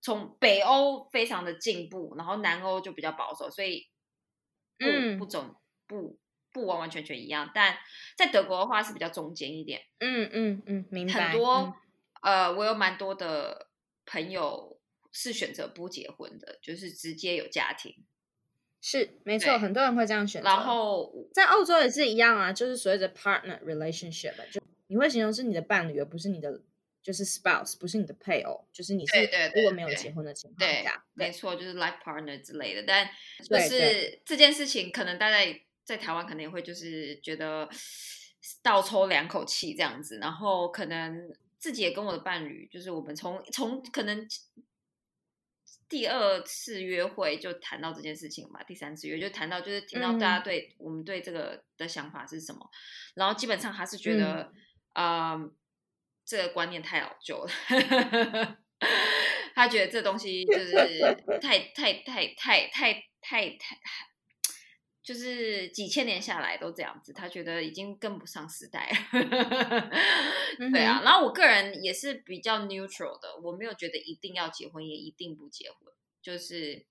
从北欧非常的进步，然后南欧就比较保守，所以不不总不不完完全全一样，但在德国的话是比较中间一点。嗯嗯嗯，明白。很多呃，我有蛮多的朋友是选择不结婚的，就是直接有家庭。是没错，很多人会这样选择。然后在澳洲也是一样啊，就是所谓的 partner relationship，就你会形容是你的伴侣，而不是你的就是 spouse，不是你的配偶，就是你是如果没有结婚的情况下，没错，就是 life partner 之类的。但就是这件事情，可能大家在台湾可能也会就是觉得倒抽两口气这样子，然后可能自己也跟我的伴侣，就是我们从从可能。第二次约会就谈到这件事情嘛，第三次约就谈到就是听到大家对我们对这个的想法是什么，然后基本上他是觉得，嗯，这个观念太老旧了，他觉得这东西就是太太太太太太太。就是几千年下来都这样子，他觉得已经跟不上时代 了。对啊，然后我个人也是比较 neutral 的，我没有觉得一定要结婚，也一定不结婚。就是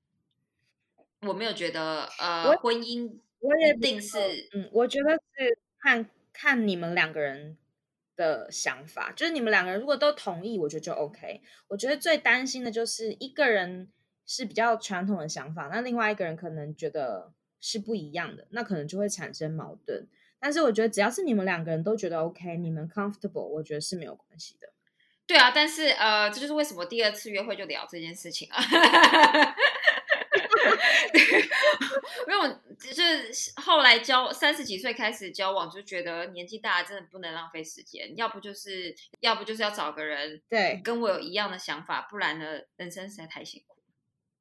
我没有觉得呃，婚姻我也定是嗯，我觉得是看看你们两个人的想法，就是你们两个人如果都同意，我觉得就 OK。我觉得最担心的就是一个人是比较传统的想法，那另外一个人可能觉得。是不一样的，那可能就会产生矛盾。但是我觉得只要是你们两个人都觉得 OK，你们 comfortable，我觉得是没有关系的。对啊，但是呃，这就是为什么第二次约会就聊这件事情啊。因为我就是后来交三十几岁开始交往，就觉得年纪大了真的不能浪费时间，要不就是要不就是要找个人对跟我有一样的想法，不然呢人生实在太辛苦。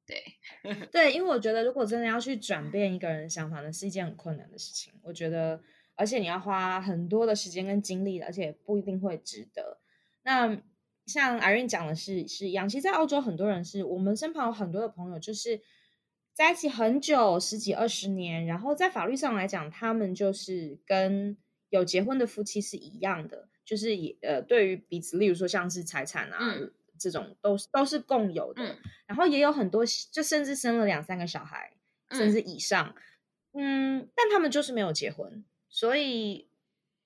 对 对，因为我觉得如果真的要去转变一个人的想法，那是一件很困难的事情。我觉得，而且你要花很多的时间跟精力，而且不一定会值得。那像 Irene 讲的是是一样，其实，在澳洲很多人是我们身旁有很多的朋友，就是在一起很久，十几二十年，然后在法律上来讲，他们就是跟有结婚的夫妻是一样的，就是也呃，对于彼此，例如说像是财产啊。这种都是都是共有的，然后也有很多，就甚至生了两三个小孩，甚至以上，嗯，但他们就是没有结婚，所以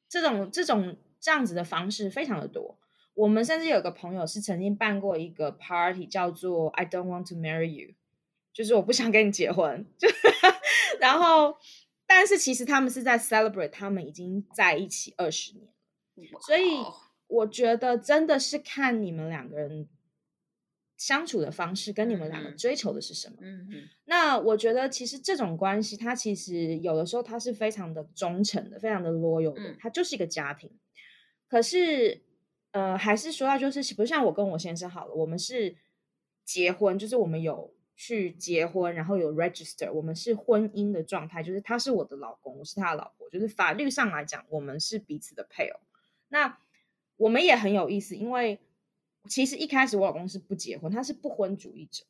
这种这种这样子的方式非常的多。我们甚至有个朋友是曾经办过一个 party，叫做 I don't want to marry you，就是我不想跟你结婚，就 然后，但是其实他们是在 celebrate，他们已经在一起二十年了，所以。我觉得真的是看你们两个人相处的方式，跟你们两个追求的是什么。嗯嗯。那我觉得其实这种关系，它其实有的时候它是非常的忠诚的，非常的 loyal 的，它就是一个家庭。可是，呃，还是说到就是，比如像我跟我先生好了，我们是结婚，就是我们有去结婚，然后有 register，我们是婚姻的状态，就是他是我的老公，我是他的老婆，就是法律上来讲，我们是彼此的配偶。那我们也很有意思，因为其实一开始我老公是不结婚，他是不婚主义者。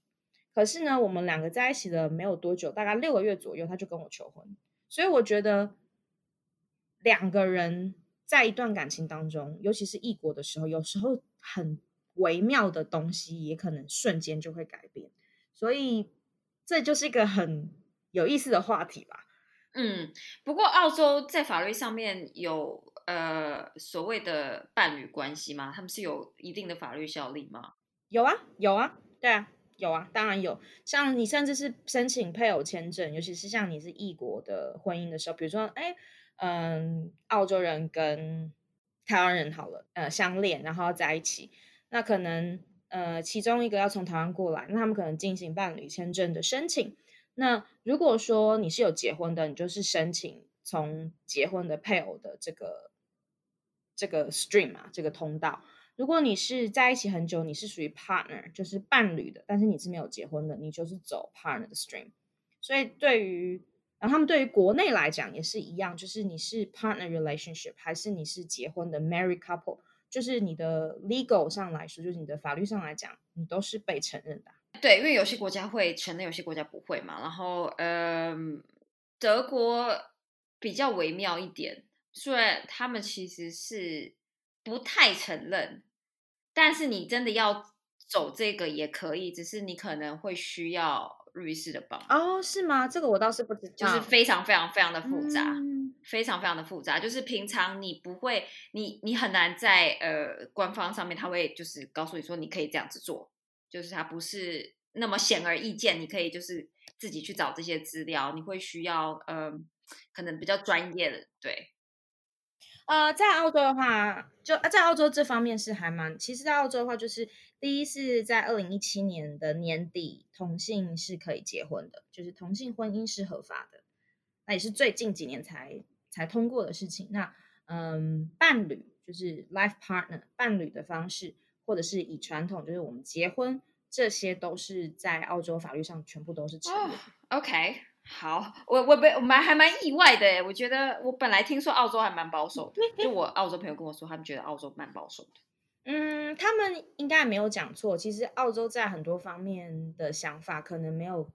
可是呢，我们两个在一起了没有多久，大概六个月左右，他就跟我求婚。所以我觉得两个人在一段感情当中，尤其是异国的时候，有时候很微妙的东西也可能瞬间就会改变。所以这就是一个很有意思的话题吧。嗯，不过澳洲在法律上面有。呃，所谓的伴侣关系吗？他们是有一定的法律效力吗？有啊，有啊，对啊，有啊，当然有。像你甚至是申请配偶签证，尤其是像你是异国的婚姻的时候，比如说，哎，嗯，澳洲人跟台湾人好了，呃，相恋，然后要在一起，那可能呃，其中一个要从台湾过来，那他们可能进行伴侣签证的申请。那如果说你是有结婚的，你就是申请从结婚的配偶的这个。这个 stream 啊，这个通道，如果你是在一起很久，你是属于 partner，就是伴侣的，但是你是没有结婚的，你就是走 partner 的 stream。所以对于，然后他们对于国内来讲也是一样，就是你是 partner relationship 还是你是结婚的 married couple，就是你的 legal 上来说，就是你的法律上来讲，你都是被承认的。对，因为有些国家会承认，有些国家不会嘛。然后，嗯，德国比较微妙一点。虽然他们其实是不太承认，但是你真的要走这个也可以，只是你可能会需要律师的帮哦，是吗？这个我倒是不知道，就是非常非常非常的复杂。非常非常的复杂，就是平常你不会，你你很难在呃官方上面，他会就是告诉你说你可以这样子做，就是它不是那么显而易见，你可以就是自己去找这些资料，你会需要呃可能比较专业的对。呃，在澳洲的话，就在澳洲这方面是还蛮，其实，在澳洲的话，就是第一是在二零一七年的年底，同性是可以结婚的，就是同性婚姻是合法的，那也是最近几年才才通过的事情。那嗯，伴侣就是 life partner 伴侣的方式，或者是以传统就是我们结婚，这些都是在澳洲法律上全部都是成立。OK。好，我我被我蛮还蛮意外的我觉得我本来听说澳洲还蛮保守的，就我澳洲朋友跟我说，他们觉得澳洲蛮保守的。嗯，他们应该没有讲错。其实澳洲在很多方面的想法可能没有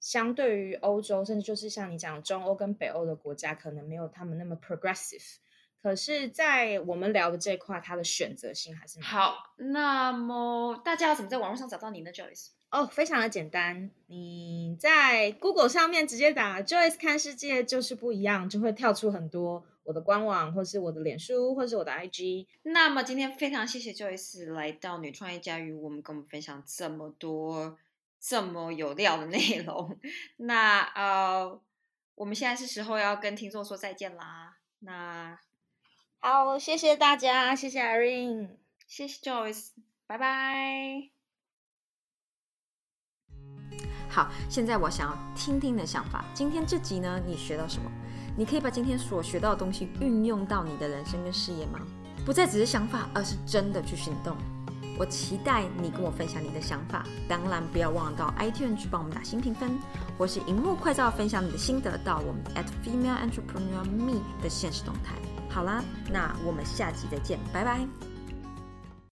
相对于欧洲，甚至就是像你讲中欧跟北欧的国家，可能没有他们那么 progressive。可是，在我们聊的这块，它的选择性还是好。那么大家要怎么在网络上找到你呢，Joyce？哦，非常的简单，你在 Google 上面直接打 Joyce 看世界就是不一样，就会跳出很多我的官网，或是我的脸书，或是我的 IG。那么今天非常谢谢 Joyce 来到女创业家与我们跟我们分享这么多这么有料的内容。那呃，我们现在是时候要跟听众说再见啦。那好，谢谢大家，谢谢 Irene，谢谢 Joyce，拜拜。好，现在我想要听听你的想法。今天这集呢，你学到什么？你可以把今天所学到的东西运用到你的人生跟事业吗？不再只是想法，而是真的去行动。我期待你跟我分享你的想法。当然，不要忘了到 iTunes 去帮我们打新评分，或是荧幕快照分享你的心得到我们 at female entrepreneur me 的现实动态。好啦，那我们下集再见，拜拜。